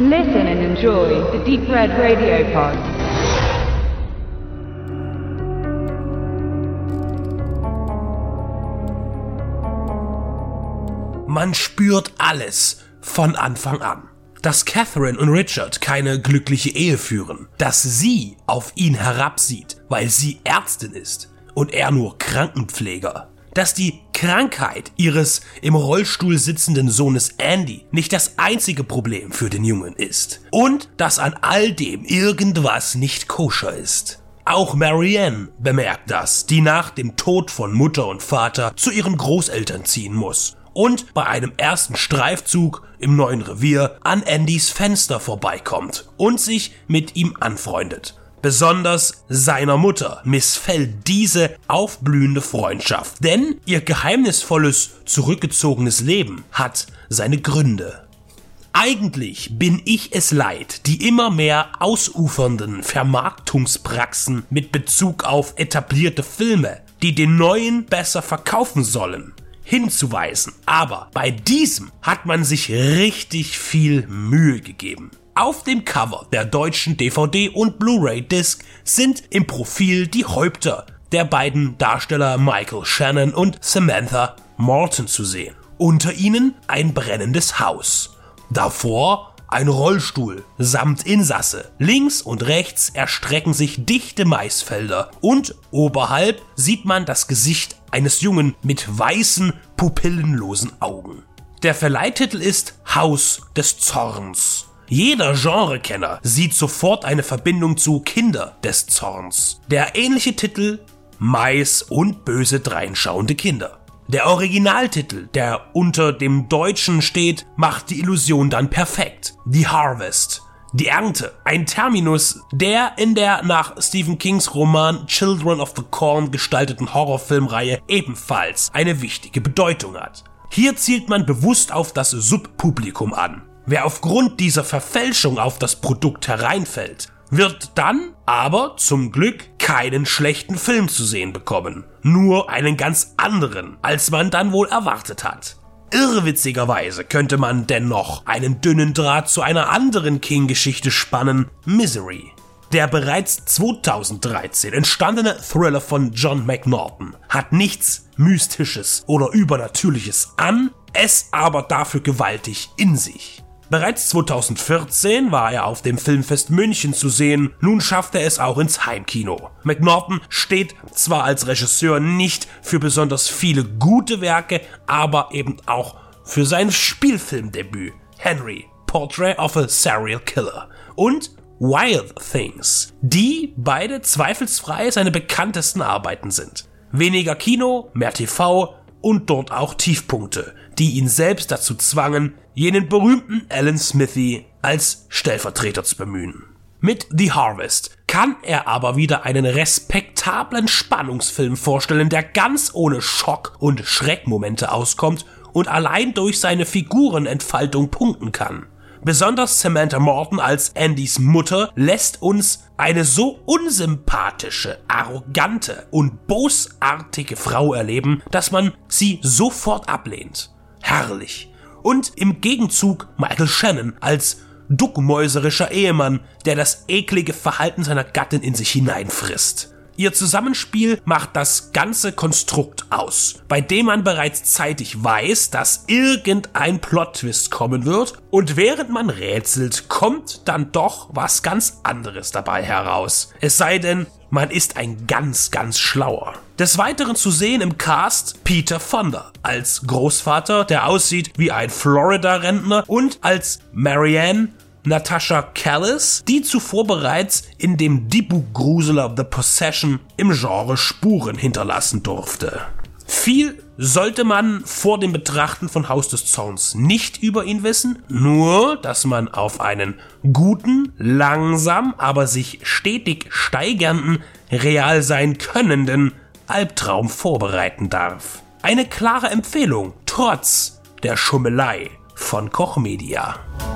Listen and enjoy the Deep Red Radio Pod. Man spürt alles von Anfang an. Dass Catherine und Richard keine glückliche Ehe führen, dass sie auf ihn herabsieht, weil sie Ärztin ist und er nur Krankenpfleger, dass die Krankheit ihres im Rollstuhl sitzenden Sohnes Andy nicht das einzige Problem für den Jungen ist und dass an all dem irgendwas nicht koscher ist. Auch Marianne bemerkt das, die nach dem Tod von Mutter und Vater zu ihren Großeltern ziehen muss und bei einem ersten Streifzug im neuen Revier an Andys Fenster vorbeikommt und sich mit ihm anfreundet. Besonders seiner Mutter missfällt diese aufblühende Freundschaft, denn ihr geheimnisvolles, zurückgezogenes Leben hat seine Gründe. Eigentlich bin ich es leid, die immer mehr ausufernden Vermarktungspraxen mit Bezug auf etablierte Filme, die den neuen besser verkaufen sollen, hinzuweisen. Aber bei diesem hat man sich richtig viel Mühe gegeben. Auf dem Cover der deutschen DVD und Blu-ray-Disc sind im Profil die Häupter der beiden Darsteller Michael Shannon und Samantha Morton zu sehen. Unter ihnen ein brennendes Haus. Davor ein Rollstuhl samt Insasse. Links und rechts erstrecken sich dichte Maisfelder und oberhalb sieht man das Gesicht eines Jungen mit weißen, pupillenlosen Augen. Der Verleihtitel ist Haus des Zorns. Jeder Genrekenner sieht sofort eine Verbindung zu Kinder des Zorns. Der ähnliche Titel Mais und böse dreinschauende Kinder. Der Originaltitel, der unter dem Deutschen steht, macht die Illusion dann perfekt. The Harvest. Die Ernte, ein Terminus, der in der nach Stephen Kings Roman Children of the Corn gestalteten Horrorfilmreihe ebenfalls eine wichtige Bedeutung hat. Hier zielt man bewusst auf das Subpublikum an. Wer aufgrund dieser Verfälschung auf das Produkt hereinfällt, wird dann aber zum Glück keinen schlechten Film zu sehen bekommen. Nur einen ganz anderen, als man dann wohl erwartet hat. Irrwitzigerweise könnte man dennoch einen dünnen Draht zu einer anderen King-Geschichte spannen, Misery. Der bereits 2013 entstandene Thriller von John McNaughton hat nichts Mystisches oder Übernatürliches an, es aber dafür gewaltig in sich. Bereits 2014 war er auf dem Filmfest München zu sehen, nun schafft er es auch ins Heimkino. McNaughton steht zwar als Regisseur nicht für besonders viele gute Werke, aber eben auch für sein Spielfilmdebüt Henry, Portrait of a Serial Killer und Wild Things, die beide zweifelsfrei seine bekanntesten Arbeiten sind. Weniger Kino, mehr TV und dort auch Tiefpunkte, die ihn selbst dazu zwangen, jenen berühmten Alan Smithy als Stellvertreter zu bemühen. Mit The Harvest kann er aber wieder einen respektablen Spannungsfilm vorstellen, der ganz ohne Schock und Schreckmomente auskommt und allein durch seine Figurenentfaltung punkten kann. Besonders Samantha Morton als Andys Mutter lässt uns eine so unsympathische, arrogante und bosartige Frau erleben, dass man sie sofort ablehnt. Herrlich und im Gegenzug Michael Shannon als duckmäuserischer Ehemann, der das eklige Verhalten seiner Gattin in sich hineinfrisst. Ihr Zusammenspiel macht das ganze Konstrukt aus, bei dem man bereits zeitig weiß, dass irgendein Plot-Twist kommen wird und während man rätselt, kommt dann doch was ganz anderes dabei heraus. Es sei denn, man ist ein ganz, ganz schlauer. Des Weiteren zu sehen im Cast Peter Fonda als Großvater, der aussieht wie ein Florida-Rentner und als Marianne Natasha Callis, die zuvor bereits in dem Dibu-Gruseler The Possession im Genre Spuren hinterlassen durfte. Viel sollte man vor dem Betrachten von Haus des Zorns nicht über ihn wissen, nur dass man auf einen guten, langsam, aber sich stetig steigernden, real sein könnenden Albtraum vorbereiten darf. Eine klare Empfehlung, trotz der Schummelei von Kochmedia. Media.